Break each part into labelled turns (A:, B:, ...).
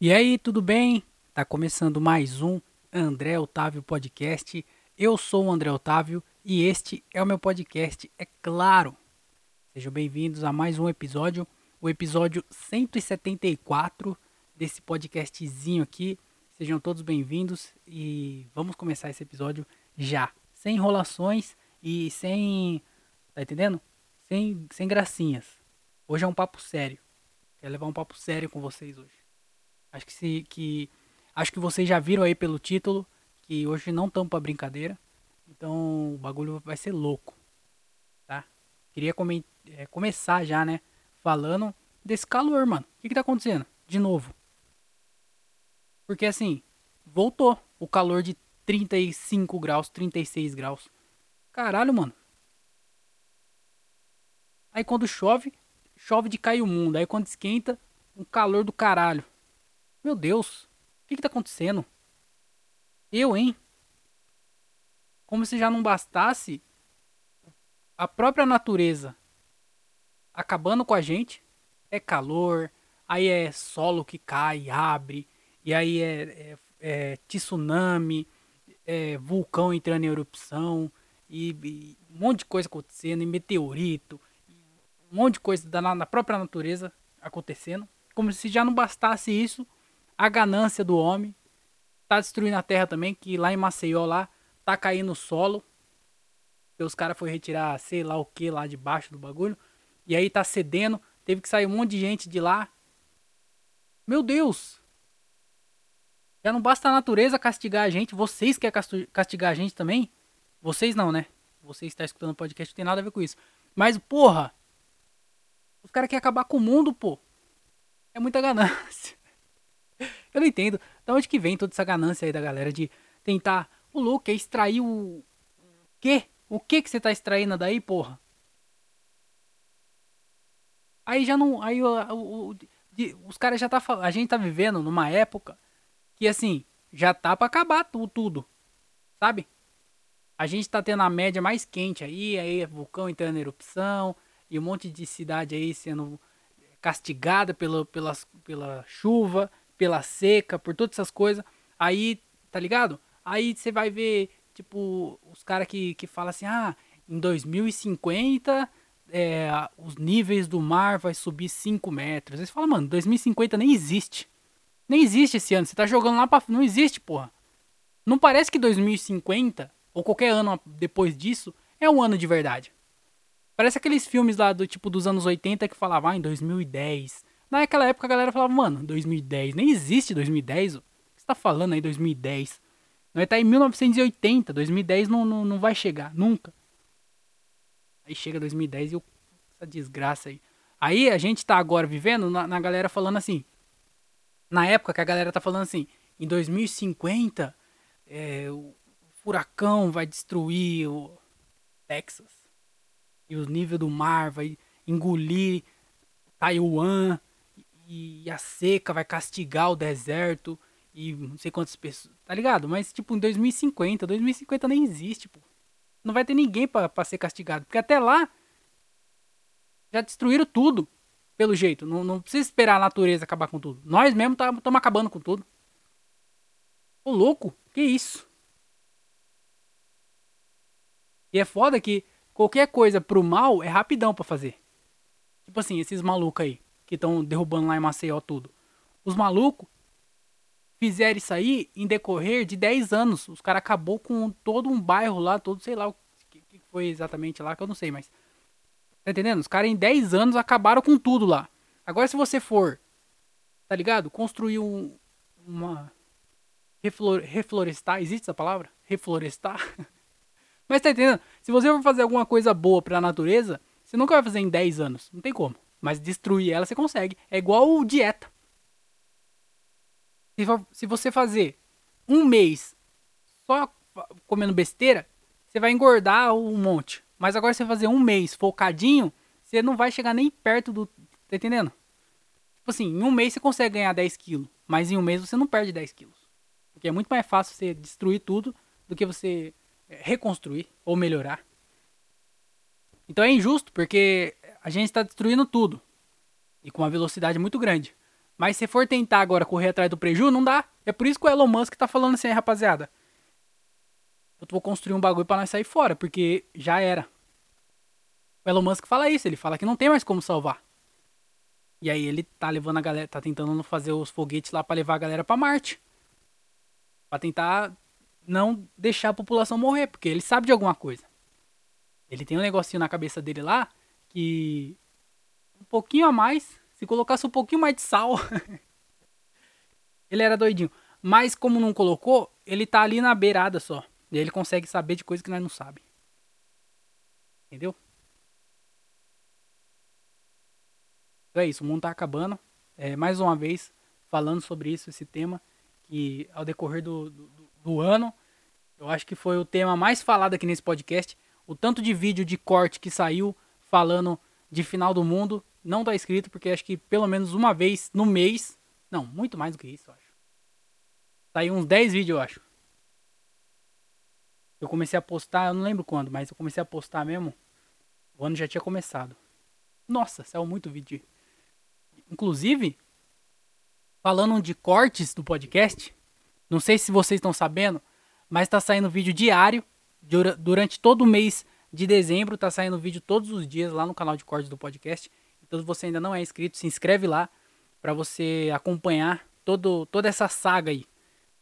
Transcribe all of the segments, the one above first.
A: E aí, tudo bem? Tá começando mais um André Otávio Podcast. Eu sou o André Otávio e este é o meu podcast, é claro. Sejam bem-vindos a mais um episódio, o episódio 174 desse podcastzinho aqui. Sejam todos bem-vindos e vamos começar esse episódio já, sem enrolações e sem, tá entendendo? Sem sem gracinhas. Hoje é um papo sério. Quero levar um papo sério com vocês hoje. Acho que se que acho que vocês já viram aí pelo título que hoje não estamos para brincadeira. Então o bagulho vai ser louco, tá? Queria come é, começar já, né, falando desse calor, mano. O que que tá acontecendo? De novo. Porque assim, voltou o calor de 35 graus, 36 graus. Caralho, mano. Aí quando chove, chove de cair o mundo. Aí quando esquenta, um calor do caralho. Meu Deus, o que, que tá acontecendo? Eu, hein? Como se já não bastasse a própria natureza acabando com a gente. É calor, aí é solo que cai, abre, e aí é, é, é tsunami, é vulcão entrando em erupção, e, e, um monte de coisa acontecendo, e meteorito, um monte de coisa da, na própria natureza acontecendo. Como se já não bastasse isso, a ganância do homem tá destruindo a terra também, que lá em Maceió lá tá caindo o solo. E os caras foram retirar sei lá o que lá debaixo do bagulho. E aí tá cedendo, teve que sair um monte de gente de lá. Meu Deus! Já não basta a natureza castigar a gente, vocês querem castigar a gente também? Vocês não, né? Você está escutando o podcast, não tem nada a ver com isso. Mas, porra! Os caras querem acabar com o mundo, pô. É muita ganância. Eu não entendo. Da onde que vem toda essa ganância aí da galera de tentar. O louco é extrair o. Quê? O que que você tá extraindo daí, porra? Aí já não. Aí o, o, o os caras já tá. A gente tá vivendo numa época que assim. Já tá pra acabar tudo. Sabe? A gente tá tendo a média mais quente aí. Aí vulcão entrando em erupção. E um monte de cidade aí sendo castigada pela, pela chuva pela seca, por todas essas coisas. Aí, tá ligado? Aí você vai ver, tipo, os caras que, que falam assim, ah, em 2050 é, os níveis do mar vai subir 5 metros. Aí você fala, mano, 2050 nem existe. Nem existe esse ano. Você tá jogando lá pra. Não existe, porra. Não parece que 2050, ou qualquer ano depois disso, é um ano de verdade. Parece aqueles filmes lá do tipo dos anos 80 que falavam, ah, em 2010 Naquela época a galera falava, mano, 2010, nem existe 2010. O que você tá falando aí, 2010? Nós tá em 1980, 2010 não, não, não vai chegar, nunca. Aí chega 2010 e eu, essa desgraça aí. Aí a gente tá agora vivendo na, na galera falando assim. Na época que a galera tá falando assim, em 2050 é, o furacão vai destruir o Texas. E o nível do mar vai engolir Taiwan e a seca vai castigar o deserto e não sei quantas pessoas, tá ligado? Mas tipo em 2050, 2050 nem existe, pô. Não vai ter ninguém para ser castigado, porque até lá já destruíram tudo, pelo jeito. Não, não precisa esperar a natureza acabar com tudo. Nós mesmos estamos tá, acabando com tudo. Ô louco, que isso? E é foda que qualquer coisa pro mal é rapidão para fazer. Tipo assim, esses malucos aí que estão derrubando lá em Maceió tudo. Os malucos fizeram isso aí em decorrer de 10 anos. Os caras acabou com todo um bairro lá, todo, sei lá o que, que foi exatamente lá, que eu não sei, mas. Tá entendendo? Os caras em 10 anos acabaram com tudo lá. Agora se você for, tá ligado? Construir um, uma. Reflor, reflorestar, existe essa palavra? Reflorestar? mas tá entendendo? Se você for fazer alguma coisa boa pra natureza, você nunca vai fazer em 10 anos. Não tem como. Mas destruir ela você consegue. É igual dieta. Se você fazer um mês só comendo besteira, você vai engordar um monte. Mas agora você fazer um mês focadinho, você não vai chegar nem perto do. Tá entendendo? Tipo assim, em um mês você consegue ganhar 10 quilos. Mas em um mês você não perde 10 quilos. Porque é muito mais fácil você destruir tudo do que você é, reconstruir ou melhorar. Então é injusto, porque a gente está destruindo tudo. E com uma velocidade muito grande. Mas se for tentar agora correr atrás do preju, não dá. É por isso que o Elon Musk tá falando assim, rapaziada. Eu vou construir um bagulho para nós sair fora, porque já era. O Elon Musk fala isso, ele fala que não tem mais como salvar. E aí ele tá levando a galera, tá tentando fazer os foguetes lá para levar a galera para Marte. Para tentar não deixar a população morrer, porque ele sabe de alguma coisa. Ele tem um negocinho na cabeça dele lá que um pouquinho a mais, se colocasse um pouquinho mais de sal, ele era doidinho. Mas como não colocou, ele tá ali na beirada só. E ele consegue saber de coisa que nós não sabe. Entendeu? Então é isso, o mundo tá acabando. É, mais uma vez, falando sobre isso, esse tema, que ao decorrer do, do, do ano, eu acho que foi o tema mais falado aqui nesse podcast. O tanto de vídeo de corte que saiu falando de final do mundo não tá escrito, porque acho que pelo menos uma vez no mês. Não, muito mais do que isso, eu acho. Saiu uns 10 vídeos, eu acho. Eu comecei a postar, eu não lembro quando, mas eu comecei a postar mesmo. O ano já tinha começado. Nossa, saiu muito vídeo. Inclusive, falando de cortes do podcast, não sei se vocês estão sabendo, mas está saindo vídeo diário durante todo o mês de dezembro. Está saindo vídeo todos os dias lá no canal de cortes do podcast. Então, se você ainda não é inscrito, se inscreve lá para você acompanhar todo, toda essa saga aí.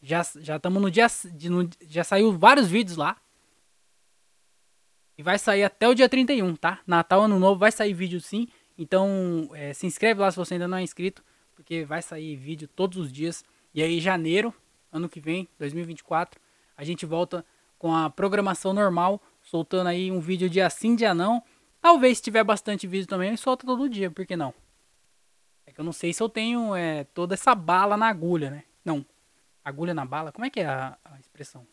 A: Já já estamos no dia de, no, já saiu vários vídeos lá. E vai sair até o dia 31, tá? Natal, Ano Novo, vai sair vídeo sim. Então, é, se inscreve lá se você ainda não é inscrito, porque vai sair vídeo todos os dias. E aí, janeiro, ano que vem, 2024, a gente volta com a programação normal, soltando aí um vídeo dia sim, dia não. Talvez se tiver bastante vídeo também, eu solto todo dia, por que não? É que eu não sei se eu tenho é, toda essa bala na agulha, né? Não. Agulha na bala? Como é que é a, a expressão?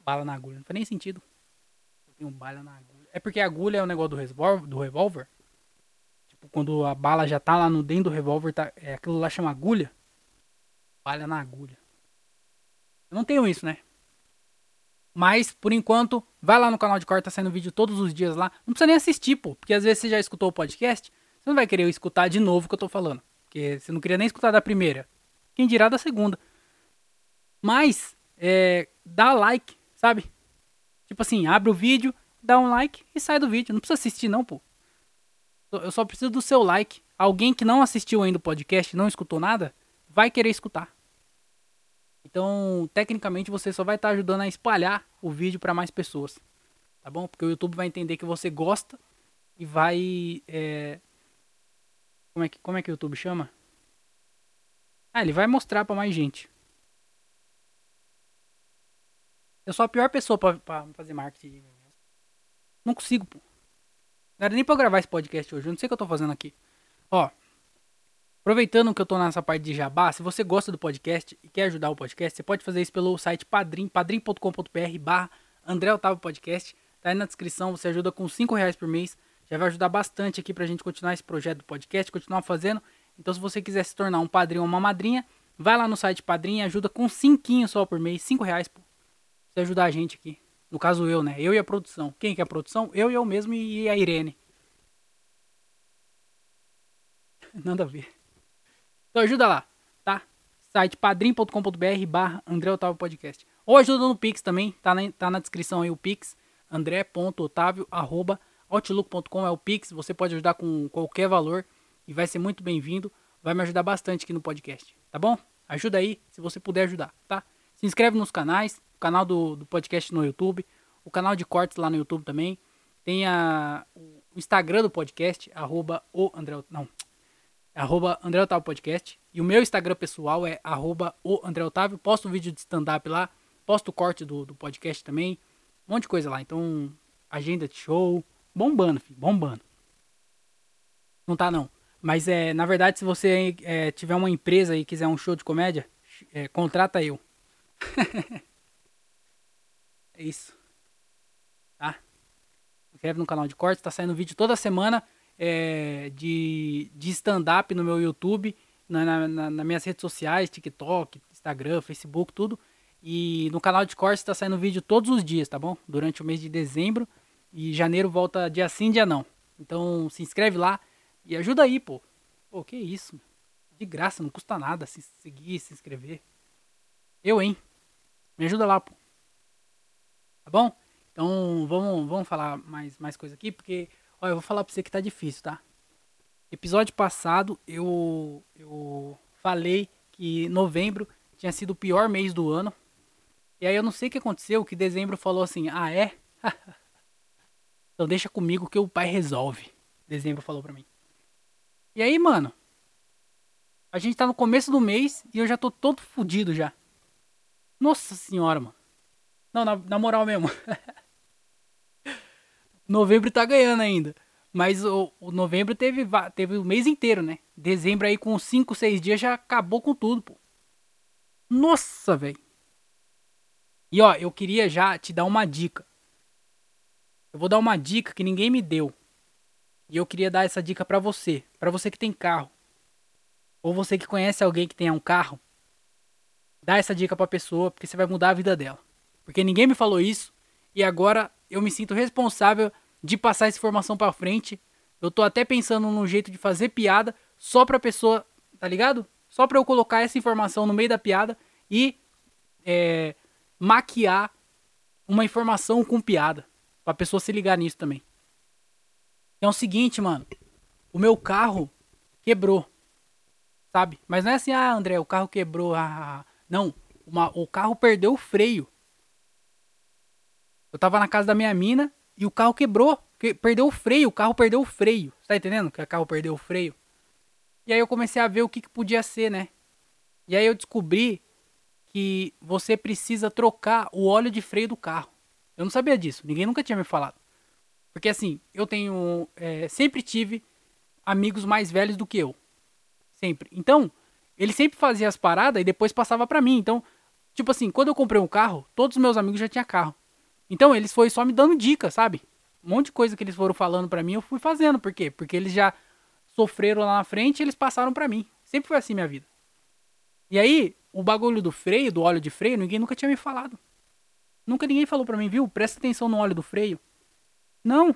A: Bala na agulha. Não faz nem sentido. Eu tenho bala na agulha. É porque a agulha é o negócio do revólver? Do revólver? Tipo, quando a bala já tá lá no dentro do revólver, tá, é, aquilo lá chama agulha? Bala na agulha. Eu não tenho isso, né? Mas, por enquanto, vai lá no canal de corte, tá saindo vídeo todos os dias lá. Não precisa nem assistir, pô. Porque às vezes você já escutou o podcast, você não vai querer escutar de novo o que eu tô falando. Porque você não queria nem escutar da primeira. Quem dirá da segunda. Mas, é, dá like, sabe? Tipo assim, abre o vídeo, dá um like e sai do vídeo. Não precisa assistir não, pô. Eu só preciso do seu like. Alguém que não assistiu ainda o podcast, não escutou nada, vai querer escutar. Então, tecnicamente, você só vai estar tá ajudando a espalhar o vídeo para mais pessoas. Tá bom? Porque o YouTube vai entender que você gosta e vai. É... Como, é que, como é que o YouTube chama? Ah, ele vai mostrar para mais gente. Eu sou a pior pessoa para fazer marketing. Não consigo, pô. Não era nem pra eu gravar esse podcast hoje. Eu não sei o que eu tô fazendo aqui. Ó, Aproveitando que eu tô nessa parte de jabá, se você gosta do podcast e quer ajudar o podcast, você pode fazer isso pelo site padrim, padrim.com.br barra André Otávio Podcast. Tá aí na descrição, você ajuda com 5 reais por mês. Já vai ajudar bastante aqui pra gente continuar esse projeto do podcast, continuar fazendo. Então se você quiser se tornar um padrinho ou uma madrinha, vai lá no site Padrim e ajuda com 5 só por mês, 5 reais, pô. Você ajudar a gente aqui. No caso eu, né? Eu e a produção. Quem que é a produção? Eu e eu mesmo e a Irene. Nada a ver. Então ajuda lá, tá? Site padrim.com.br barra André Otávio Podcast. Ou ajuda no Pix também, tá na, tá na descrição aí o Pix, andré.otávio arroba outlook.com é o Pix, você pode ajudar com qualquer valor e vai ser muito bem-vindo, vai me ajudar bastante aqui no podcast, tá bom? Ajuda aí, se você puder ajudar, tá? Se inscreve nos canais, o canal do, do podcast no YouTube, o canal de cortes lá no YouTube também, tem a, o Instagram do podcast, arroba o André, não, arroba André Otávio Podcast. E o meu Instagram pessoal é arroba o André Otávio. Posto vídeo de stand-up lá, posto corte do, do podcast também. Um monte de coisa lá. Então, agenda de show. Bombando, filho, bombando. Não tá não. Mas é, na verdade, se você é, tiver uma empresa e quiser um show de comédia, é, contrata eu. é isso. Tá? Inscreve no canal de cortes, tá saindo vídeo toda semana é, de, de stand-up no meu YouTube, na, na, na, nas minhas redes sociais, TikTok, Instagram, Facebook, tudo. E no canal de cortes está saindo vídeo todos os dias, tá bom? Durante o mês de dezembro. E janeiro volta dia sim, dia não. Então se inscreve lá e ajuda aí, pô. Pô, que isso? De graça, não custa nada se seguir, se inscrever. Eu, hein? Me ajuda lá, pô. Tá bom? Então, vamos, vamos falar mais, mais coisa aqui, porque, olha, eu vou falar pra você que tá difícil, tá? Episódio passado, eu, eu falei que novembro tinha sido o pior mês do ano. E aí eu não sei o que aconteceu, que dezembro falou assim, ah, é? então deixa comigo que o pai resolve. Dezembro falou pra mim. E aí, mano, a gente tá no começo do mês e eu já tô todo fudido já. Nossa senhora, mano. Não, na, na moral mesmo. novembro tá ganhando ainda. Mas o, o, novembro teve, teve o mês inteiro, né? Dezembro aí com 5, 6 dias já acabou com tudo, pô. Nossa, velho. E ó, eu queria já te dar uma dica. Eu vou dar uma dica que ninguém me deu. E eu queria dar essa dica para você, para você que tem carro. Ou você que conhece alguém que tenha um carro. Dá essa dica pra pessoa, porque você vai mudar a vida dela. Porque ninguém me falou isso e agora eu me sinto responsável de passar essa informação para frente. Eu tô até pensando num jeito de fazer piada só pra pessoa, tá ligado? Só pra eu colocar essa informação no meio da piada e é, maquiar uma informação com piada. Pra pessoa se ligar nisso também. É o seguinte, mano. O meu carro quebrou. Sabe? Mas não é assim, ah, André, o carro quebrou. Ah, ah, ah. não. Uma, o carro perdeu o freio. Eu tava na casa da minha mina e o carro quebrou. Perdeu o freio, o carro perdeu o freio. Você tá entendendo que o carro perdeu o freio? E aí eu comecei a ver o que, que podia ser, né? E aí eu descobri que você precisa trocar o óleo de freio do carro. Eu não sabia disso, ninguém nunca tinha me falado. Porque assim, eu tenho. É, sempre tive amigos mais velhos do que eu. Sempre. Então, ele sempre fazia as paradas e depois passava para mim. Então, tipo assim, quando eu comprei um carro, todos os meus amigos já tinham carro. Então eles foi só me dando dicas, sabe? Um monte de coisa que eles foram falando para mim, eu fui fazendo. Por quê? Porque eles já sofreram lá na frente e eles passaram para mim. Sempre foi assim minha vida. E aí, o bagulho do freio, do óleo de freio, ninguém nunca tinha me falado. Nunca ninguém falou para mim, viu? Presta atenção no óleo do freio. Não.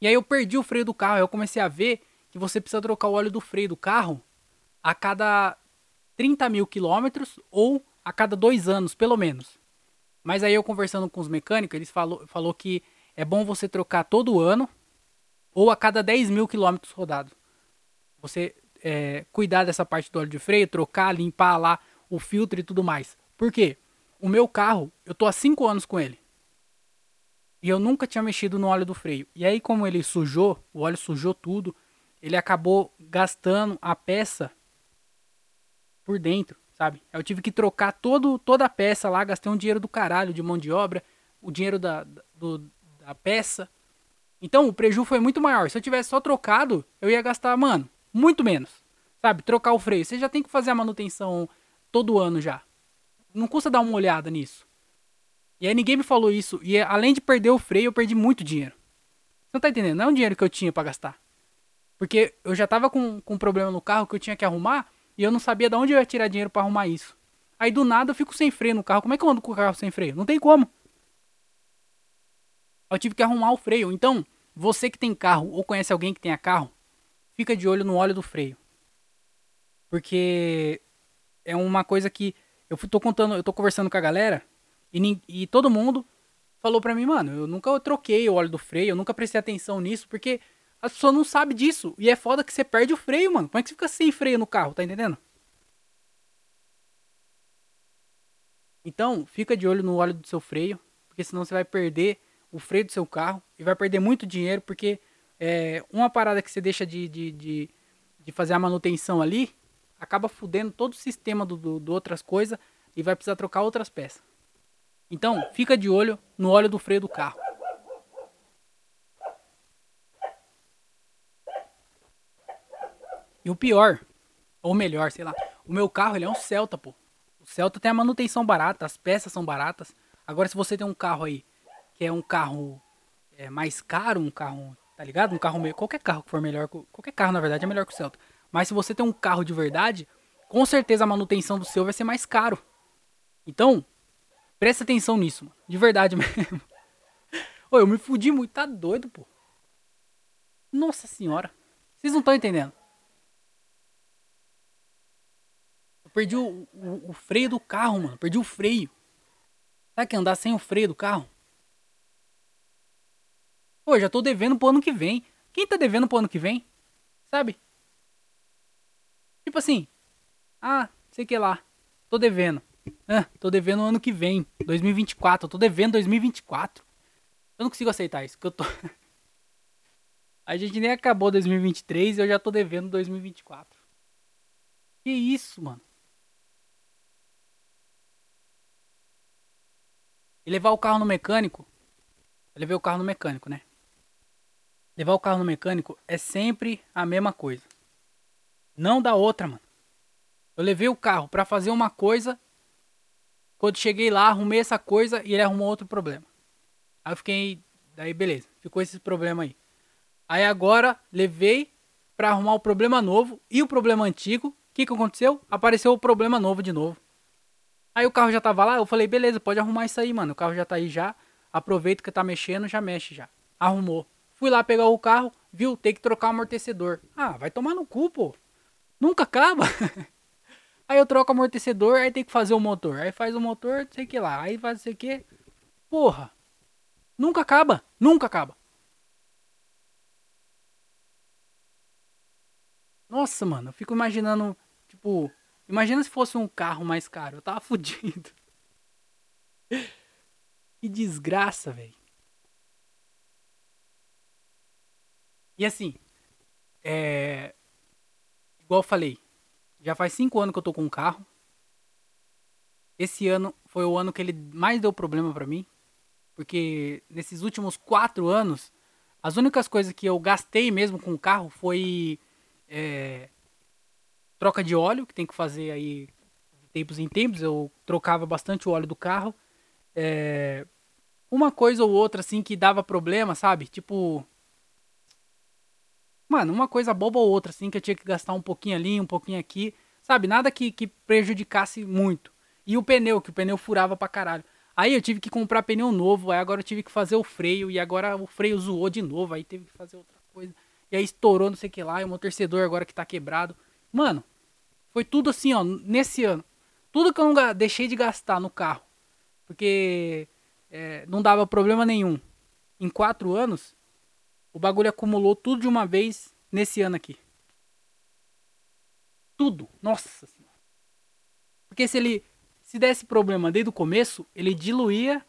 A: E aí eu perdi o freio do carro. Aí eu comecei a ver que você precisa trocar o óleo do freio do carro a cada 30 mil quilômetros ou a cada dois anos, pelo menos. Mas aí eu conversando com os mecânicos, eles falou, falou que é bom você trocar todo ano ou a cada 10 mil quilômetros rodados. Você é, cuidar dessa parte do óleo de freio, trocar, limpar lá o filtro e tudo mais. Por quê? O meu carro, eu tô há 5 anos com ele. E eu nunca tinha mexido no óleo do freio. E aí, como ele sujou, o óleo sujou tudo, ele acabou gastando a peça por dentro sabe? Eu tive que trocar todo, toda a peça lá, gastei um dinheiro do caralho de mão de obra, o dinheiro da, do, da peça. Então o prejuízo foi muito maior. Se eu tivesse só trocado, eu ia gastar, mano, muito menos. Sabe? Trocar o freio. Você já tem que fazer a manutenção todo ano já. Não custa dar uma olhada nisso. E aí ninguém me falou isso. E além de perder o freio, eu perdi muito dinheiro. Você não tá entendendo? Não é um dinheiro que eu tinha para gastar. Porque eu já tava com, com um problema no carro que eu tinha que arrumar. E eu não sabia de onde eu ia tirar dinheiro para arrumar isso. Aí do nada eu fico sem freio no carro. Como é que eu ando com o carro sem freio? Não tem como. Eu tive que arrumar o freio. Então, você que tem carro ou conhece alguém que tenha carro, fica de olho no óleo do freio. Porque é uma coisa que eu tô contando, eu tô conversando com a galera e, e todo mundo falou pra mim, mano, eu nunca troquei o óleo do freio, eu nunca prestei atenção nisso, porque as pessoas não sabem disso. E é foda que você perde o freio, mano. Como é que você fica sem freio no carro, tá entendendo? Então, fica de olho no óleo do seu freio, porque senão você vai perder o freio do seu carro e vai perder muito dinheiro, porque é, uma parada que você deixa de, de, de, de, fazer a manutenção ali acaba fudendo todo o sistema do, do, do outras coisas e vai precisar trocar outras peças. Então, fica de olho no óleo do freio do carro. E o pior, ou melhor, sei lá, o meu carro ele é um Celta, pô. O Celta tem a manutenção barata, as peças são baratas. Agora, se você tem um carro aí, que é um carro é, mais caro, um carro, tá ligado? Um carro meio. Qualquer carro que for melhor. Qualquer carro, na verdade, é melhor que o Celta. Mas se você tem um carro de verdade, com certeza a manutenção do seu vai ser mais caro. Então, presta atenção nisso, mano. De verdade mesmo. Ô, eu me fudi muito, tá doido, pô. Nossa senhora. Vocês não estão entendendo. Perdi o, o, o freio do carro, mano. Perdi o freio. Sabe que andar sem o freio do carro? Pô, já tô devendo pro ano que vem. Quem tá devendo pro ano que vem? Sabe? Tipo assim. Ah, sei que lá. Tô devendo. Ah, tô devendo ano que vem. 2024. Eu tô devendo 2024. Eu não consigo aceitar isso. Que eu tô. A gente nem acabou 2023 e eu já tô devendo 2024. Que isso, mano? E levar o carro no mecânico. Eu levei o carro no mecânico, né? Levar o carro no mecânico é sempre a mesma coisa. Não dá outra, mano. Eu levei o carro para fazer uma coisa. Quando cheguei lá, arrumei essa coisa e ele arrumou outro problema. Aí eu fiquei. Daí beleza, ficou esse problema aí. Aí agora levei para arrumar o problema novo e o problema antigo. O que, que aconteceu? Apareceu o problema novo de novo. Aí o carro já tava lá, eu falei, beleza, pode arrumar isso aí, mano. O carro já tá aí já. Aproveita que tá mexendo, já mexe já. Arrumou. Fui lá pegar o carro, viu? Tem que trocar o amortecedor. Ah, vai tomar no cu, pô. Nunca acaba. aí eu troco o amortecedor, aí tem que fazer o motor. Aí faz o motor, sei que lá. Aí faz sei que. Porra. Nunca acaba. Nunca acaba. Nossa, mano, eu fico imaginando, tipo, imagina se fosse um carro mais caro, eu tava fudido. que desgraça, velho. E assim, é. Igual eu falei, já faz cinco anos que eu tô com um carro. Esse ano foi o ano que ele mais deu problema para mim. Porque nesses últimos quatro anos, as únicas coisas que eu gastei mesmo com o carro foi é, troca de óleo, que tem que fazer aí de tempos em tempos. Eu trocava bastante o óleo do carro. É, uma coisa ou outra, assim, que dava problema, sabe? Tipo. Mano, uma coisa boba ou outra, assim, que eu tinha que gastar um pouquinho ali, um pouquinho aqui. Sabe? Nada que, que prejudicasse muito. E o pneu, que o pneu furava pra caralho. Aí eu tive que comprar pneu novo, aí agora eu tive que fazer o freio, e agora o freio zoou de novo, aí teve que fazer outra coisa. E aí estourou, não sei o que lá. E o meu torcedor agora que tá quebrado. Mano, foi tudo assim, ó, nesse ano. Tudo que eu não deixei de gastar no carro. Porque é, não dava problema nenhum. Em quatro anos, o bagulho acumulou tudo de uma vez nesse ano aqui. Tudo. Nossa senhora. Porque se ele se desse problema desde o começo, ele diluía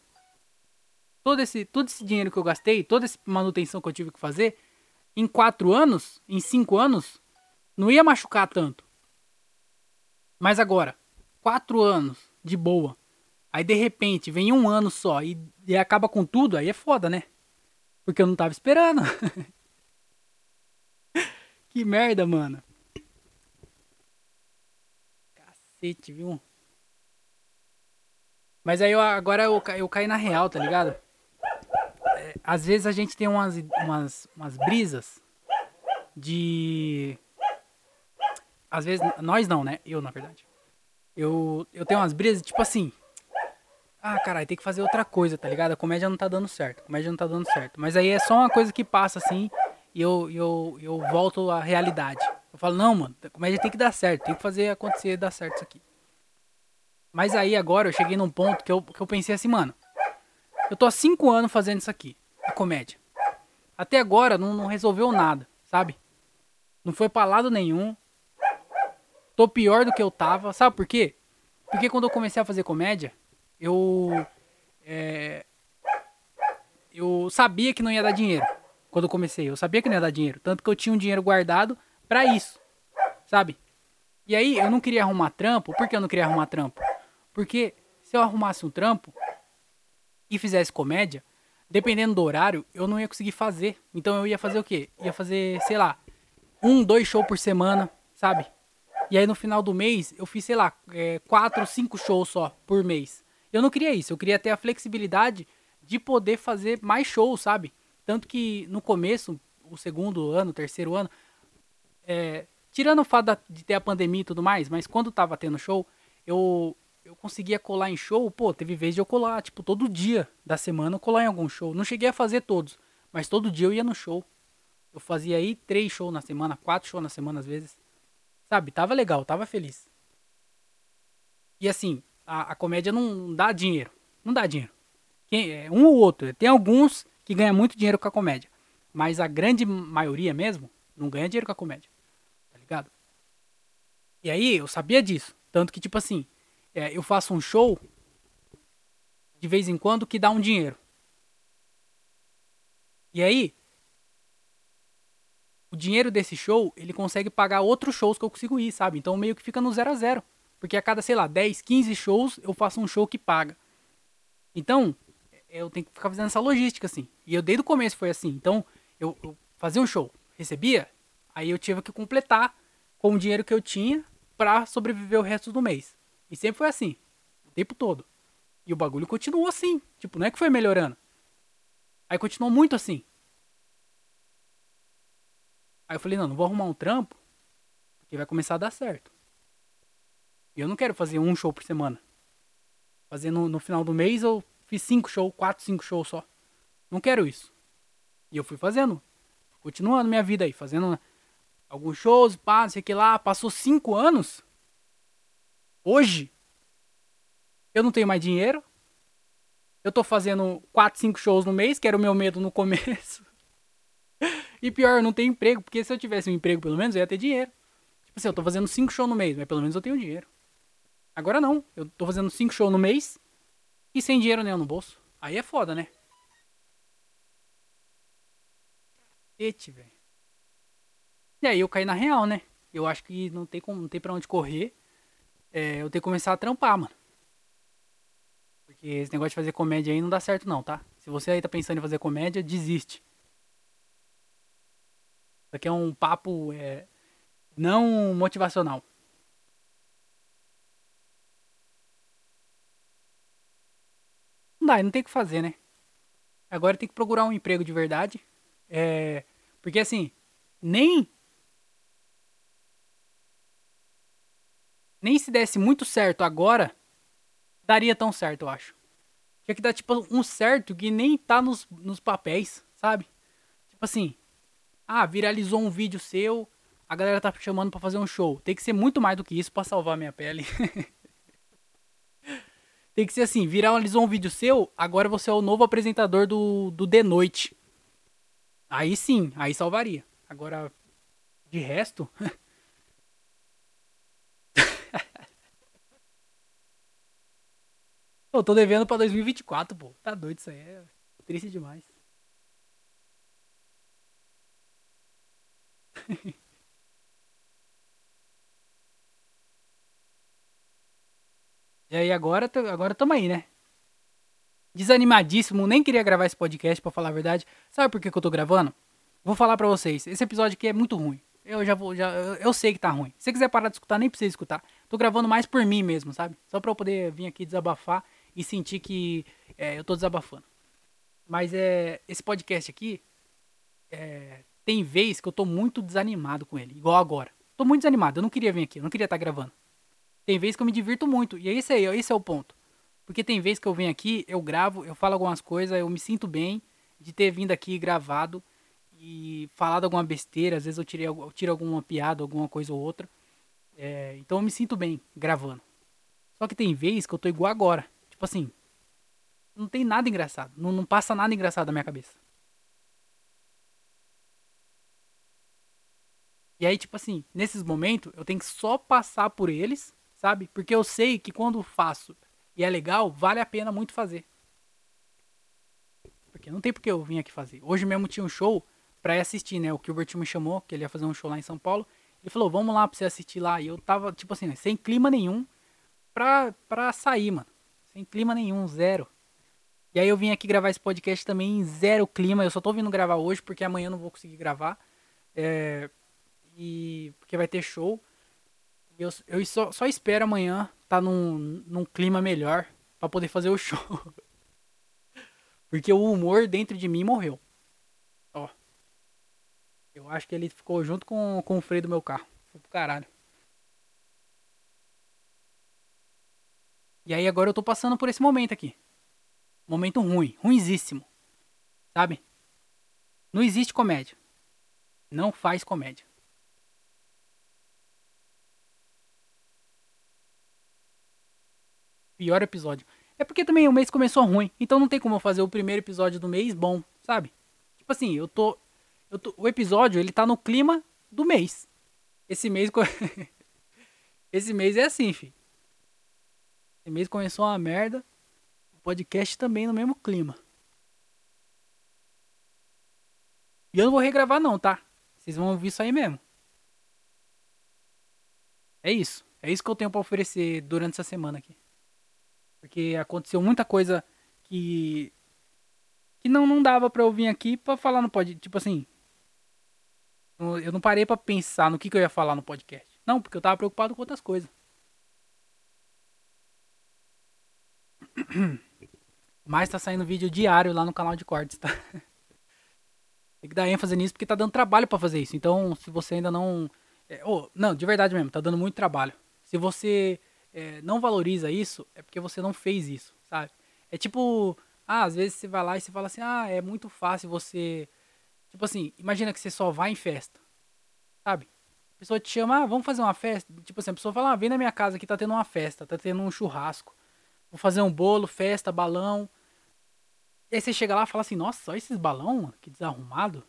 A: todo esse, todo esse dinheiro que eu gastei, toda essa manutenção que eu tive que fazer, em quatro anos, em cinco anos, não ia machucar tanto. Mas agora, quatro anos de boa. Aí de repente vem um ano só e, e acaba com tudo, aí é foda, né? Porque eu não tava esperando. que merda, mano. Cacete, viu? Mas aí eu, agora eu, eu caí na real, tá ligado? às vezes a gente tem umas, umas, umas brisas de. Às vezes, nós não, né? Eu, na verdade. Eu, eu tenho umas brisas, tipo assim. Ah, caralho, tem que fazer outra coisa, tá ligado? A comédia não tá dando certo. A comédia não tá dando certo. Mas aí é só uma coisa que passa assim e eu, eu, eu volto à realidade. Eu falo, não, mano, a comédia tem que dar certo, tem que fazer acontecer dar certo isso aqui. Mas aí agora eu cheguei num ponto que eu, que eu pensei assim, mano, eu tô há cinco anos fazendo isso aqui a comédia. Até agora não, não resolveu nada, sabe? Não foi pra lado nenhum. Tô pior do que eu tava. Sabe por quê? Porque quando eu comecei a fazer comédia, eu. É, eu sabia que não ia dar dinheiro. Quando eu comecei, eu sabia que não ia dar dinheiro. Tanto que eu tinha um dinheiro guardado para isso. Sabe? E aí eu não queria arrumar trampo. Por que eu não queria arrumar trampo? Porque se eu arrumasse um trampo e fizesse comédia, dependendo do horário, eu não ia conseguir fazer. Então eu ia fazer o quê? Ia fazer, sei lá, um, dois shows por semana, sabe? E aí no final do mês eu fiz, sei lá, é, quatro, cinco shows só por mês. Eu não queria isso, eu queria ter a flexibilidade de poder fazer mais shows, sabe? Tanto que no começo, o segundo ano, o terceiro ano, é, tirando o fato de ter a pandemia e tudo mais, mas quando tava tendo show, eu eu conseguia colar em show, pô, teve vez de eu colar, tipo, todo dia da semana eu colar em algum show. Não cheguei a fazer todos, mas todo dia eu ia no show. Eu fazia aí três shows na semana, quatro shows na semana às vezes. Sabe, tava legal, tava feliz. E assim, a, a comédia não dá dinheiro. Não dá dinheiro. Quem, é um ou outro. Tem alguns que ganham muito dinheiro com a comédia. Mas a grande maioria mesmo não ganha dinheiro com a comédia. Tá ligado? E aí eu sabia disso. Tanto que, tipo assim, é, eu faço um show de vez em quando que dá um dinheiro. E aí, o dinheiro desse show, ele consegue pagar outros shows que eu consigo ir, sabe? Então meio que fica no zero a zero. Porque a cada, sei lá, 10, 15 shows, eu faço um show que paga. Então, eu tenho que ficar fazendo essa logística, assim. E eu desde o começo foi assim. Então, eu, eu fazia um show, recebia, aí eu tive que completar com o dinheiro que eu tinha para sobreviver o resto do mês. E sempre foi assim, o tempo todo. E o bagulho continuou assim. Tipo, não é que foi melhorando. Aí continuou muito assim. Aí eu falei, não, não vou arrumar um trampo, porque vai começar a dar certo. E eu não quero fazer um show por semana. Fazer no, no final do mês eu fiz cinco shows, quatro, cinco shows só. Não quero isso. E eu fui fazendo. Continuando minha vida aí, fazendo alguns shows, pá, não sei o que lá. Passou cinco anos. Hoje, eu não tenho mais dinheiro. Eu tô fazendo quatro, cinco shows no mês, que era o meu medo no começo. E pior, não tenho emprego, porque se eu tivesse um emprego, pelo menos, eu ia ter dinheiro. Tipo assim, eu tô fazendo cinco shows no mês, mas pelo menos eu tenho dinheiro. Agora não, eu tô fazendo cinco shows no mês e sem dinheiro nenhum no bolso. Aí é foda, né? Cacete, velho. E aí eu caí na real, né? Eu acho que não tem, como, não tem pra onde correr. É, eu tenho que começar a trampar, mano. Porque esse negócio de fazer comédia aí não dá certo não, tá? Se você aí tá pensando em fazer comédia, desiste. Isso aqui é um papo é, não motivacional. Não dá, não tem o que fazer, né? Agora tem que procurar um emprego de verdade. É, porque assim, nem. Nem se desse muito certo agora, daria tão certo, eu acho. Tinha que dar, tipo, um certo que nem tá nos, nos papéis, sabe? Tipo assim, ah, viralizou um vídeo seu, a galera tá chamando para fazer um show. Tem que ser muito mais do que isso para salvar minha pele. Tem que ser assim, viralizou um vídeo seu, agora você é o novo apresentador do, do The Noite. Aí sim, aí salvaria. Agora, de resto. Eu tô devendo pra 2024, pô. Tá doido isso aí. É triste demais. e aí agora, agora tamo aí, né? desanimadíssimo, nem queria gravar esse podcast para falar a verdade. Sabe por que, que eu tô gravando? Vou falar para vocês. Esse episódio aqui é muito ruim. Eu já vou, já, eu, eu, sei que tá ruim. Se você quiser parar de escutar, nem precisa escutar. Tô gravando mais por mim mesmo, sabe? Só pra eu poder vir aqui desabafar e sentir que é, eu tô desabafando. Mas é, esse podcast aqui, é, tem vez que eu tô muito desanimado com ele, igual agora. Tô muito desanimado, eu não queria vir aqui, eu não queria estar tá gravando. Tem vez que eu me divirto muito, e é isso aí, esse é o ponto. Porque tem vezes que eu venho aqui, eu gravo, eu falo algumas coisas, eu me sinto bem de ter vindo aqui gravado e falado alguma besteira. Às vezes eu, tirei, eu tiro alguma piada, alguma coisa ou outra. É, então eu me sinto bem gravando. Só que tem vezes que eu tô igual agora. Tipo assim, não tem nada engraçado. Não, não passa nada engraçado na minha cabeça. E aí, tipo assim, nesses momentos, eu tenho que só passar por eles, sabe? Porque eu sei que quando faço e é legal, vale a pena muito fazer. Porque não tem porque eu vim aqui fazer. Hoje mesmo tinha um show pra ir assistir, né? O Gilbert me chamou, que ele ia fazer um show lá em São Paulo. Ele falou, vamos lá pra você assistir lá. E eu tava, tipo assim, sem clima nenhum pra, pra sair, mano. Sem clima nenhum, zero. E aí eu vim aqui gravar esse podcast também em zero clima. Eu só tô vindo gravar hoje porque amanhã eu não vou conseguir gravar. É, e porque vai ter show. Eu, eu só, só espero amanhã tá num, num clima melhor para poder fazer o show. Porque o humor dentro de mim morreu. Ó. Eu acho que ele ficou junto com, com o freio do meu carro. Foi pro caralho. E aí agora eu tô passando por esse momento aqui. Momento ruim, ruinzíssimo. Sabe? Não existe comédia. Não faz comédia. Pior episódio. É porque também o mês começou ruim, então não tem como eu fazer o primeiro episódio do mês bom, sabe? Tipo assim, eu tô. Eu tô o episódio, ele tá no clima do mês. Esse mês. Esse mês é assim, fi. Esse mês começou uma merda. O podcast também no mesmo clima. E eu não vou regravar não, tá? Vocês vão ouvir isso aí mesmo. É isso. É isso que eu tenho para oferecer durante essa semana aqui. Porque aconteceu muita coisa que que não não dava para eu vir aqui para falar no podcast, tipo assim, eu não parei para pensar no que, que eu ia falar no podcast. Não, porque eu tava preocupado com outras coisas. Mas tá saindo vídeo diário lá no canal de cortes, tá? Tem que dar ênfase nisso porque tá dando trabalho para fazer isso. Então, se você ainda não. É, oh, não, de verdade mesmo, tá dando muito trabalho. Se você é, não valoriza isso, é porque você não fez isso, sabe? É tipo, ah, às vezes você vai lá e você fala assim, ah, é muito fácil você. Tipo assim, imagina que você só vai em festa, sabe? A pessoa te chama, ah, vamos fazer uma festa. Tipo assim, a pessoa fala, ah, vem na minha casa que tá tendo uma festa, tá tendo um churrasco. Vou fazer um bolo, festa, balão. E aí você chega lá e fala assim, nossa, olha esses balão, que desarrumado.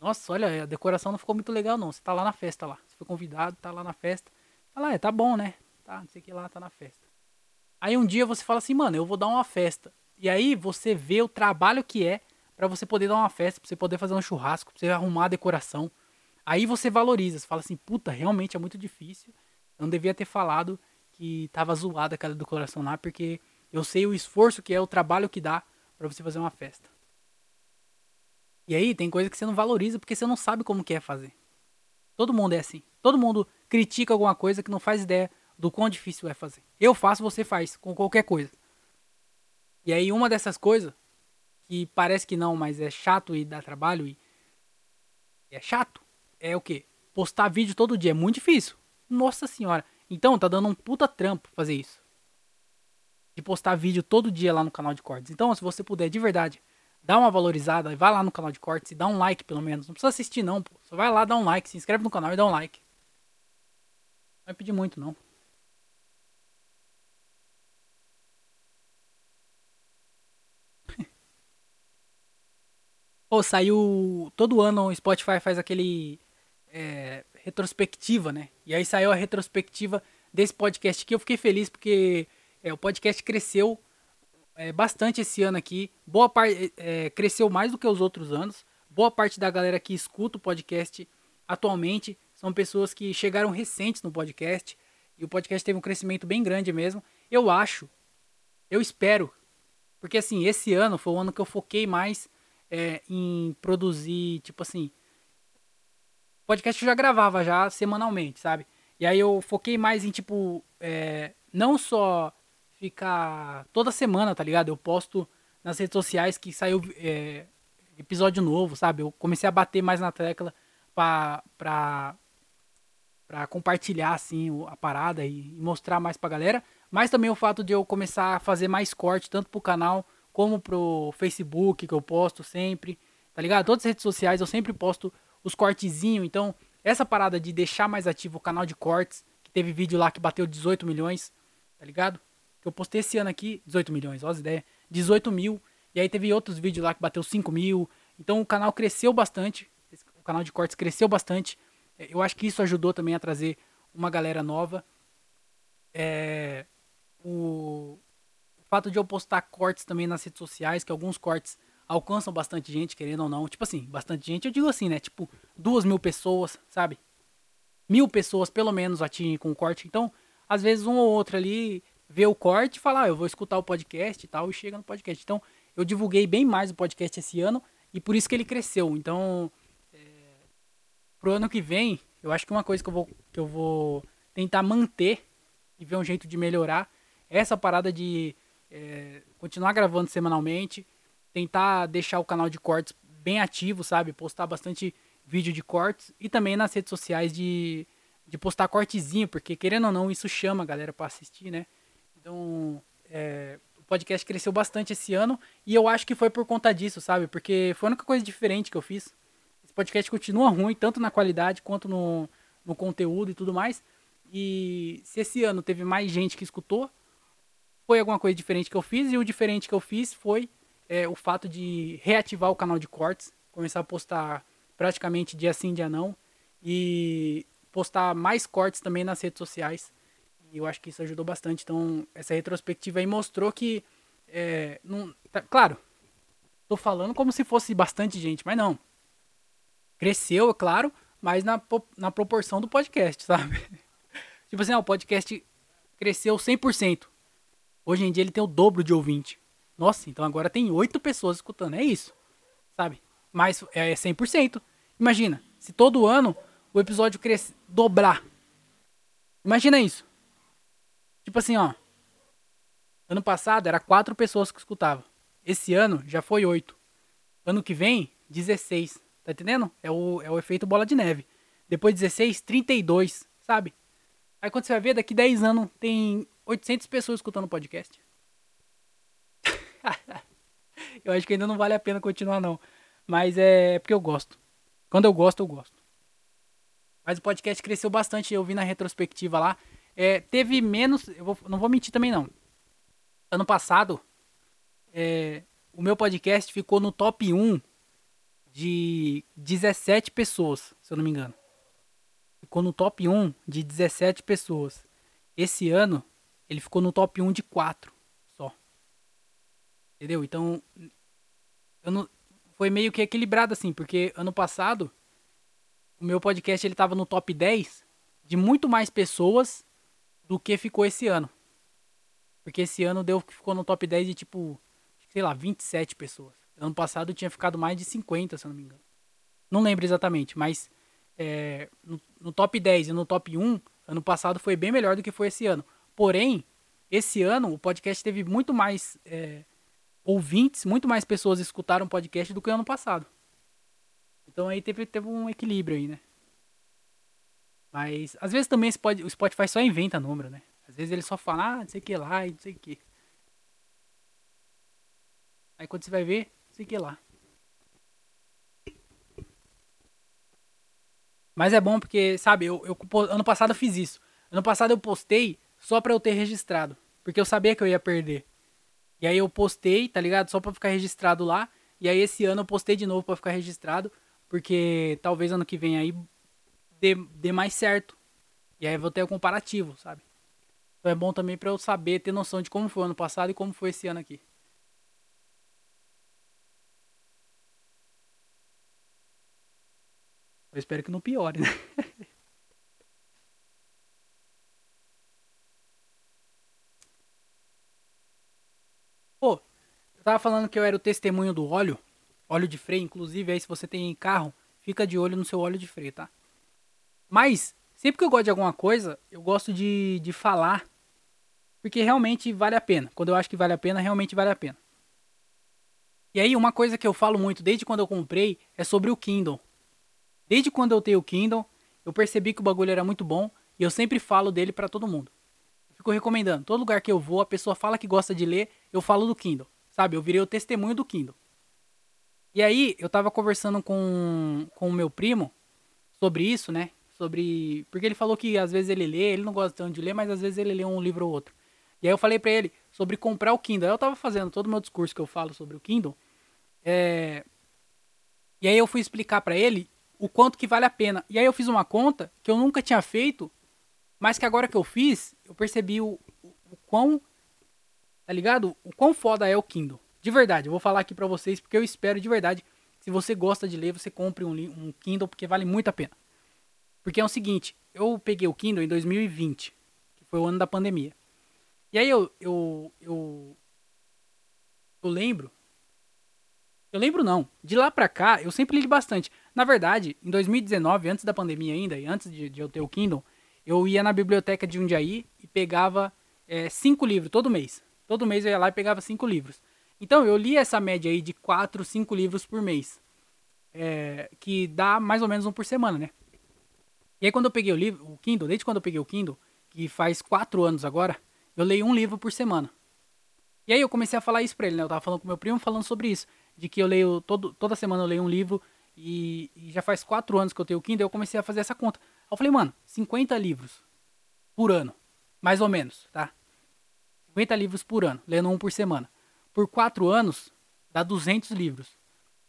A: Nossa, olha, a decoração não ficou muito legal não. Você tá lá na festa lá. Você foi convidado, tá lá na festa. Fala, é, tá bom, né? Tá, não sei o que lá, tá na festa. Aí um dia você fala assim, mano, eu vou dar uma festa. E aí você vê o trabalho que é para você poder dar uma festa, pra você poder fazer um churrasco, pra você arrumar a decoração. Aí você valoriza, você fala assim, puta, realmente é muito difícil. Eu não devia ter falado que tava zoada aquela decoração lá, porque eu sei o esforço que é, o trabalho que dá para você fazer uma festa. E aí tem coisa que você não valoriza porque você não sabe como que é fazer. Todo mundo é assim. Todo mundo critica alguma coisa que não faz ideia do quão difícil é fazer. Eu faço, você faz, com qualquer coisa. E aí uma dessas coisas, que parece que não, mas é chato e dá trabalho e é chato, é o que? Postar vídeo todo dia. É muito difícil. Nossa senhora. Então tá dando um puta trampo fazer isso. De postar vídeo todo dia lá no canal de cortes. Então, se você puder de verdade dá uma valorizada, vai lá no canal de cortes e dá um like pelo menos. Não precisa assistir não, pô. Só vai lá, dá um like, se inscreve no canal e dá um like. Não vai pedir muito não. Pô, saiu. Todo ano o Spotify faz aquele. É, retrospectiva, né? E aí saiu a retrospectiva desse podcast aqui. Eu fiquei feliz porque é, o podcast cresceu é, bastante esse ano aqui. Boa parte é, cresceu mais do que os outros anos. Boa parte da galera que escuta o podcast atualmente são pessoas que chegaram recentes no podcast. E o podcast teve um crescimento bem grande mesmo. Eu acho, eu espero, porque assim, esse ano foi o ano que eu foquei mais é, em produzir, tipo assim. Podcast eu já gravava já semanalmente, sabe? E aí eu foquei mais em, tipo, é, não só ficar toda semana, tá ligado? Eu posto nas redes sociais que saiu é, episódio novo, sabe? Eu comecei a bater mais na tecla pra, pra, pra compartilhar, assim, a parada e mostrar mais pra galera. Mas também o fato de eu começar a fazer mais corte, tanto pro canal como pro Facebook, que eu posto sempre, tá ligado? Todas as redes sociais eu sempre posto os cortezinhos. Então, essa parada de deixar mais ativo o canal de cortes, que teve vídeo lá que bateu 18 milhões, tá ligado? Que eu postei esse ano aqui, 18 milhões, olha as ideias, 18 mil. E aí teve outros vídeos lá que bateu 5 mil. Então o canal cresceu bastante. O canal de cortes cresceu bastante. É, eu acho que isso ajudou também a trazer uma galera nova. É, o, fato de eu postar cortes também nas redes sociais, que alguns cortes alcançam bastante gente, querendo ou não. Tipo assim, bastante gente, eu digo assim, né? Tipo, duas mil pessoas, sabe? Mil pessoas, pelo menos, atingem com o corte. Então, às vezes, um ou outro ali vê o corte e fala, ah, eu vou escutar o podcast e tal, e chega no podcast. Então, eu divulguei bem mais o podcast esse ano, e por isso que ele cresceu. Então, é, pro ano que vem, eu acho que uma coisa que eu vou, que eu vou tentar manter e ver um jeito de melhorar é essa parada de é, continuar gravando semanalmente, tentar deixar o canal de cortes bem ativo, sabe? Postar bastante vídeo de cortes e também nas redes sociais de, de postar cortezinho, porque querendo ou não, isso chama a galera para assistir, né? Então, é, o podcast cresceu bastante esse ano e eu acho que foi por conta disso, sabe? Porque foi a única coisa diferente que eu fiz. Esse podcast continua ruim, tanto na qualidade quanto no, no conteúdo e tudo mais. E se esse ano teve mais gente que escutou, foi alguma coisa diferente que eu fiz, e o diferente que eu fiz foi é, o fato de reativar o canal de cortes, começar a postar praticamente dia sim, dia não, e postar mais cortes também nas redes sociais. E eu acho que isso ajudou bastante. Então, essa retrospectiva aí mostrou que. É, não, tá, claro, tô falando como se fosse bastante gente, mas não. Cresceu, é claro, mas na, na proporção do podcast, sabe? tipo assim, ó, o podcast cresceu 100%. Hoje em dia ele tem o dobro de ouvinte. Nossa, então agora tem oito pessoas escutando. É isso, sabe? Mas é 100%. Imagina, se todo ano o episódio crescer, dobrar. Imagina isso. Tipo assim, ó. Ano passado era quatro pessoas que escutavam. Esse ano já foi oito. Ano que vem, 16. Tá entendendo? É o, é o efeito bola de neve. Depois 16, 32, sabe? Aí quando você vai ver, daqui 10 anos tem 800 pessoas escutando o podcast. eu acho que ainda não vale a pena continuar, não. Mas é porque eu gosto. Quando eu gosto, eu gosto. Mas o podcast cresceu bastante, eu vi na retrospectiva lá. É, teve menos. Eu vou, não vou mentir também, não. Ano passado, é, o meu podcast ficou no top 1 de 17 pessoas, se eu não me engano. Ficou no top 1 de 17 pessoas. Esse ano, ele ficou no top 1 de 4 só. Entendeu? Então, não, foi meio que equilibrado assim, porque ano passado o meu podcast ele tava no top 10 de muito mais pessoas do que ficou esse ano. Porque esse ano deu ficou no top 10 de tipo, sei lá, 27 pessoas. Ano passado tinha ficado mais de 50, se eu não me engano. Não lembro exatamente, mas é, no, no, top 10 e no top 1, ano passado foi bem melhor do que foi esse ano. Porém, esse ano o podcast teve muito mais é, ouvintes, muito mais pessoas escutaram o podcast do que ano passado. Então aí teve, teve um equilíbrio aí, né? Mas às vezes também pode, o Spotify só inventa número, né? Às vezes ele só fala, ah, não sei o que lá e não sei o que. Aí quando você vai ver, não sei o que lá. Mas é bom porque, sabe, eu, eu ano passado eu fiz isso. Ano passado eu postei só pra eu ter registrado. Porque eu sabia que eu ia perder. E aí eu postei, tá ligado? Só pra ficar registrado lá. E aí esse ano eu postei de novo pra ficar registrado. Porque talvez ano que vem aí dê, dê mais certo. E aí eu vou ter o comparativo, sabe? Então é bom também para eu saber, ter noção de como foi o ano passado e como foi esse ano aqui. Eu espero que não piore, né? Pô, eu tava falando que eu era o testemunho do óleo óleo de freio, inclusive aí se você tem carro, fica de olho no seu óleo de freio, tá? Mas, sempre que eu gosto de alguma coisa, eu gosto de, de falar, porque realmente vale a pena. Quando eu acho que vale a pena, realmente vale a pena. E aí, uma coisa que eu falo muito desde quando eu comprei é sobre o Kindle. Desde quando eu tenho o Kindle, eu percebi que o bagulho era muito bom e eu sempre falo dele para todo mundo. Fico recomendando. Todo lugar que eu vou, a pessoa fala que gosta de ler, eu falo do Kindle. Sabe? Eu virei o testemunho do Kindle. E aí, eu tava conversando com, com o meu primo sobre isso, né? Sobre. Porque ele falou que às vezes ele lê, ele não gosta tanto de ler, mas às vezes ele lê um livro ou outro. E aí eu falei pra ele sobre comprar o Kindle. Aí eu tava fazendo todo o meu discurso que eu falo sobre o Kindle. É... E aí eu fui explicar para ele o quanto que vale a pena. E aí eu fiz uma conta que eu nunca tinha feito, mas que agora que eu fiz, eu percebi o, o, o quão. Tá ligado? O quão foda é o Kindle. De verdade, eu vou falar aqui pra vocês porque eu espero de verdade. Se você gosta de ler, você compre um, um Kindle porque vale muito a pena. Porque é o seguinte, eu peguei o Kindle em 2020, que foi o ano da pandemia. E aí eu, eu, eu, eu lembro. Eu lembro não. De lá pra cá, eu sempre li bastante. Na verdade, em 2019, antes da pandemia ainda, e antes de, de eu ter o Kindle, eu ia na biblioteca de Jundiaí e pegava é, cinco livros todo mês. Todo mês eu ia lá e pegava cinco livros. Então, eu li essa média aí de 4, 5 livros por mês. É, que dá mais ou menos um por semana, né? E aí, quando eu peguei o livro, o Kindle, desde quando eu peguei o Kindle, que faz 4 anos agora, eu leio um livro por semana. E aí eu comecei a falar isso pra ele, né? Eu tava falando com meu primo falando sobre isso. De que eu leio, todo, toda semana eu leio um livro e, e já faz 4 anos que eu tenho o Kindle, eu comecei a fazer essa conta. Eu falei, mano, 50 livros por ano, mais ou menos, tá? 50 livros por ano, lendo um por semana. Por quatro anos, dá 200 livros.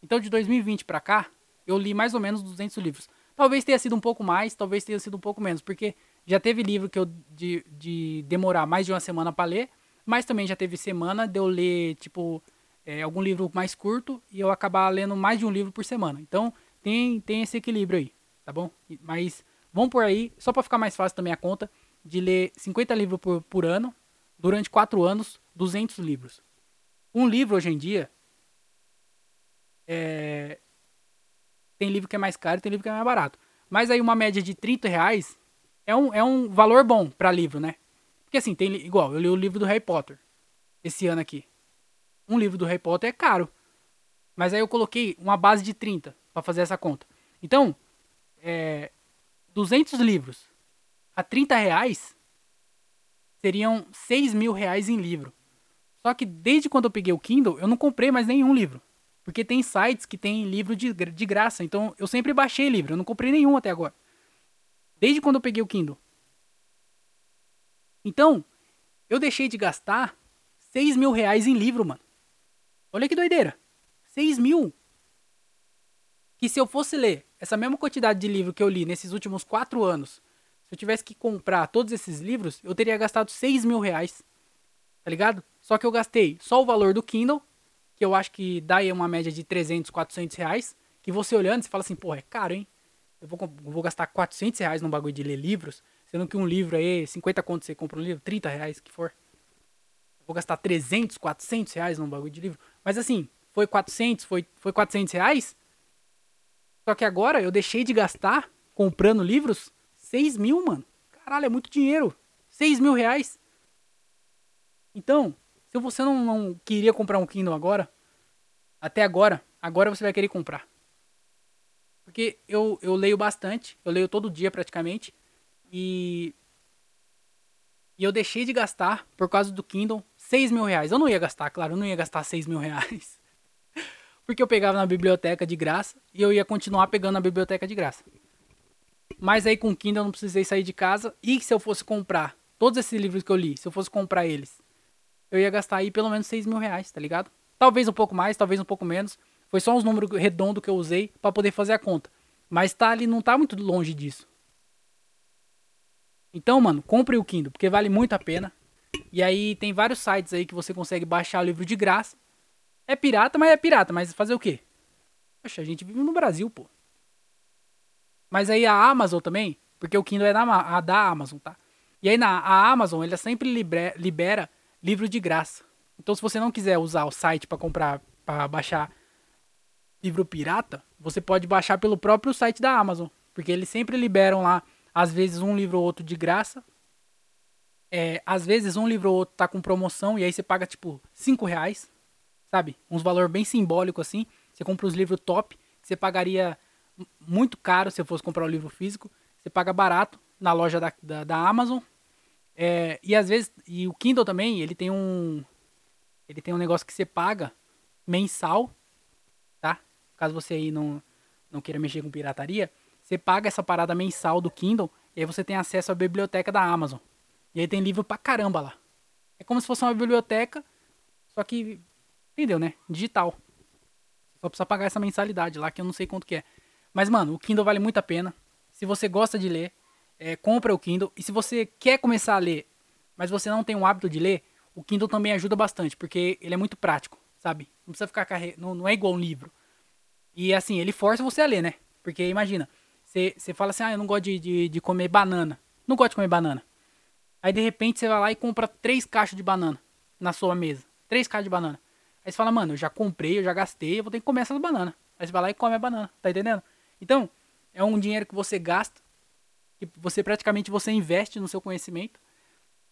A: Então, de 2020 para cá, eu li mais ou menos 200 livros. Talvez tenha sido um pouco mais, talvez tenha sido um pouco menos, porque já teve livro que eu de, de demorar mais de uma semana para ler, mas também já teve semana de eu ler, tipo, é, algum livro mais curto e eu acabar lendo mais de um livro por semana. Então, tem, tem esse equilíbrio aí, tá bom? Mas vamos por aí, só para ficar mais fácil também a conta, de ler 50 livros por, por ano, durante 4 anos, 200 livros. Um livro hoje em dia, é... tem livro que é mais caro e tem livro que é mais barato. Mas aí uma média de 30 reais é um, é um valor bom para livro, né? Porque assim, tem igual, eu li o livro do Harry Potter esse ano aqui. Um livro do Harry Potter é caro. Mas aí eu coloquei uma base de 30 para fazer essa conta. Então, é, 200 livros a 30 reais seriam 6 mil reais em livro. Só que desde quando eu peguei o Kindle, eu não comprei mais nenhum livro. Porque tem sites que tem livro de, de graça. Então eu sempre baixei livro. Eu não comprei nenhum até agora. Desde quando eu peguei o Kindle. Então, eu deixei de gastar 6 mil reais em livro, mano. Olha que doideira. 6 mil. Que se eu fosse ler essa mesma quantidade de livro que eu li nesses últimos 4 anos, se eu tivesse que comprar todos esses livros, eu teria gastado 6 mil reais. Tá ligado? Só que eu gastei só o valor do Kindle, que eu acho que dá aí uma média de 300, 400 reais. Que você olhando, você fala assim, porra, é caro, hein? Eu vou, vou gastar 400 reais num bagulho de ler livros, sendo que um livro aí, 50 conto você compra um livro, 30 reais, que for. Eu vou gastar 300, 400 reais num bagulho de livro. Mas assim, foi 400, foi, foi 400 reais. Só que agora eu deixei de gastar comprando livros 6 mil, mano. Caralho, é muito dinheiro. 6 mil reais. Então, se você não, não queria comprar um Kindle agora, até agora, agora você vai querer comprar. Porque eu, eu leio bastante, eu leio todo dia praticamente. E. E eu deixei de gastar, por causa do Kindle, 6 mil reais. Eu não ia gastar, claro, eu não ia gastar 6 mil reais. Porque eu pegava na biblioteca de graça e eu ia continuar pegando na biblioteca de graça. Mas aí com o Kindle eu não precisei sair de casa. E se eu fosse comprar todos esses livros que eu li, se eu fosse comprar eles eu ia gastar aí pelo menos 6 mil reais, tá ligado? Talvez um pouco mais, talvez um pouco menos. Foi só uns números redondos que eu usei para poder fazer a conta. Mas tá ali, não tá muito longe disso. Então, mano, compre o Kindle, porque vale muito a pena. E aí tem vários sites aí que você consegue baixar o livro de graça. É pirata, mas é pirata. Mas fazer o quê? Poxa, a gente vive no Brasil, pô. Mas aí a Amazon também, porque o Kindle é da, a, da Amazon, tá? E aí na a Amazon, ela sempre libera, libera livro de graça. Então, se você não quiser usar o site para comprar, para baixar livro pirata, você pode baixar pelo próprio site da Amazon, porque eles sempre liberam lá, às vezes um livro ou outro de graça. É, às vezes um livro ou outro tá com promoção e aí você paga tipo 5 reais, sabe? Uns valor bem simbólico assim. Você compra os livros top, você pagaria muito caro se fosse comprar o livro físico. Você paga barato na loja da, da, da Amazon é, e às vezes, e o Kindle também, ele tem um ele tem um negócio que você paga mensal, tá? Caso você aí não não queira mexer com pirataria, você paga essa parada mensal do Kindle e aí você tem acesso à biblioteca da Amazon. E aí tem livro pra caramba lá. É como se fosse uma biblioteca, só que entendeu, né? Digital. Só precisa pagar essa mensalidade lá que eu não sei quanto que é. Mas mano, o Kindle vale muito a pena. Se você gosta de ler, é, compra o Kindle. E se você quer começar a ler, mas você não tem o hábito de ler, o Kindle também ajuda bastante, porque ele é muito prático, sabe? Não precisa ficar carre... não, não é igual um livro. E assim, ele força você a ler, né? Porque imagina, você, você fala assim, ah, eu não gosto de, de, de comer banana. Não gosto de comer banana. Aí de repente você vai lá e compra três caixas de banana na sua mesa. Três caixas de banana. Aí você fala, mano, eu já comprei, eu já gastei, eu vou ter que comer essas bananas. Aí você vai lá e come a banana, tá entendendo? Então, é um dinheiro que você gasta que você praticamente você investe no seu conhecimento.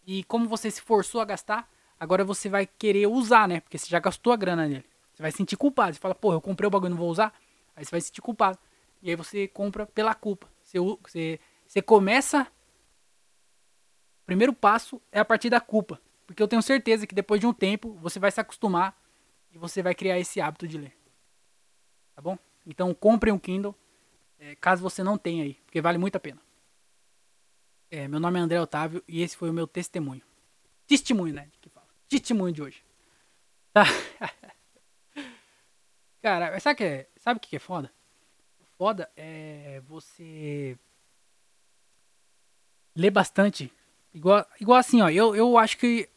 A: E como você se forçou a gastar, agora você vai querer usar, né? Porque você já gastou a grana nele. Você vai se sentir culpado. Você fala, porra, eu comprei o bagulho e não vou usar. Aí você vai se sentir culpado. E aí você compra pela culpa. Você, você, você começa. O primeiro passo é a partir da culpa. Porque eu tenho certeza que depois de um tempo você vai se acostumar e você vai criar esse hábito de ler. Tá bom? Então compre um Kindle. É, caso você não tenha aí. Porque vale muito a pena. É, meu nome é André Otávio e esse foi o meu testemunho. Testemunho, né? Que fala. testemunho de hoje. Tá? Cara, sabe o que é, sabe que é foda? Foda é você ler bastante. Igual, igual assim, ó, eu, eu acho que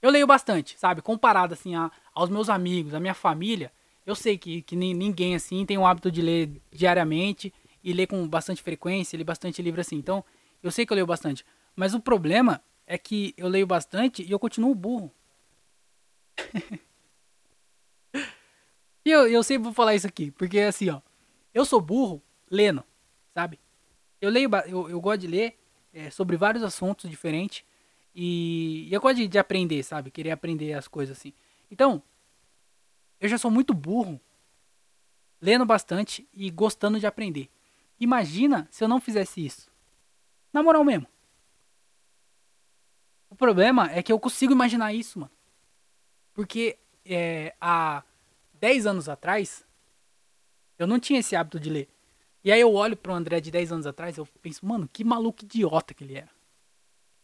A: eu leio bastante, sabe? Comparado assim a, aos meus amigos, a minha família, eu sei que, que ninguém assim tem o hábito de ler diariamente e ler com bastante frequência, ler bastante livro assim. Então, eu sei que eu leio bastante. Mas o problema é que eu leio bastante e eu continuo burro. e eu, eu sempre vou falar isso aqui, porque assim, ó, eu sou burro lendo, sabe? Eu leio, eu, eu gosto de ler é, sobre vários assuntos diferentes e, e eu gosto de, de, aprender, sabe? Querer aprender as coisas assim. Então, eu já sou muito burro, lendo bastante e gostando de aprender. Imagina se eu não fizesse isso. Na moral mesmo. O problema é que eu consigo imaginar isso, mano. Porque é, há 10 anos atrás, eu não tinha esse hábito de ler. E aí eu olho pro André de 10 anos atrás, eu penso, mano, que maluco idiota que ele era.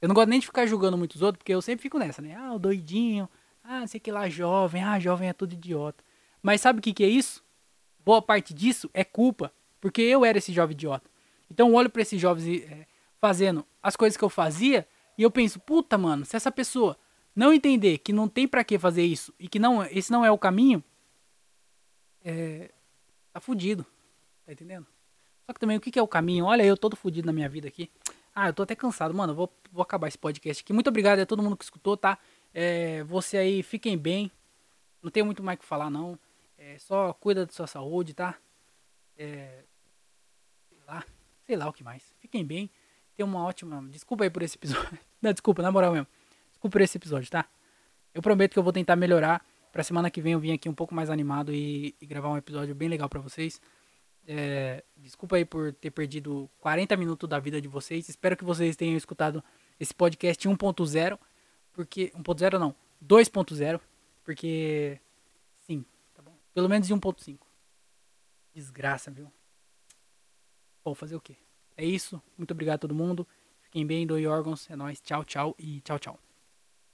A: Eu não gosto nem de ficar julgando muitos outros, porque eu sempre fico nessa, né? Ah, o doidinho, ah, não sei que lá, jovem, ah, jovem é tudo idiota. Mas sabe o que, que é isso? Boa parte disso é culpa, porque eu era esse jovem idiota. Então olho pra esses jovens é, fazendo as coisas que eu fazia, e eu penso, puta, mano, se essa pessoa não entender que não tem para que fazer isso e que não esse não é o caminho, é, tá fudido. Tá entendendo? Só que também o que, que é o caminho? Olha, eu todo fudido na minha vida aqui. Ah, eu tô até cansado, mano. Vou, vou acabar esse podcast aqui. Muito obrigado a todo mundo que escutou, tá? É, você aí, fiquem bem. Não tenho muito mais o que falar, não. É, só cuida da sua saúde, tá? É, sei lá. Sei lá o que mais. Fiquem bem. Tenham uma ótima. Desculpa aí por esse episódio. Não, desculpa, na moral mesmo. Desculpa por esse episódio, tá? Eu prometo que eu vou tentar melhorar. Pra semana que vem eu vim aqui um pouco mais animado e, e gravar um episódio bem legal para vocês. É, desculpa aí por ter perdido 40 minutos da vida de vocês. Espero que vocês tenham escutado esse podcast 1.0. Porque. 1.0 não. 2.0. Porque. Sim, tá bom. Pelo menos em 1.5. Desgraça, viu? Vou fazer o quê? É isso. Muito obrigado a todo mundo. Fiquem bem, doe órgãos. É nóis. Tchau, tchau e tchau, tchau.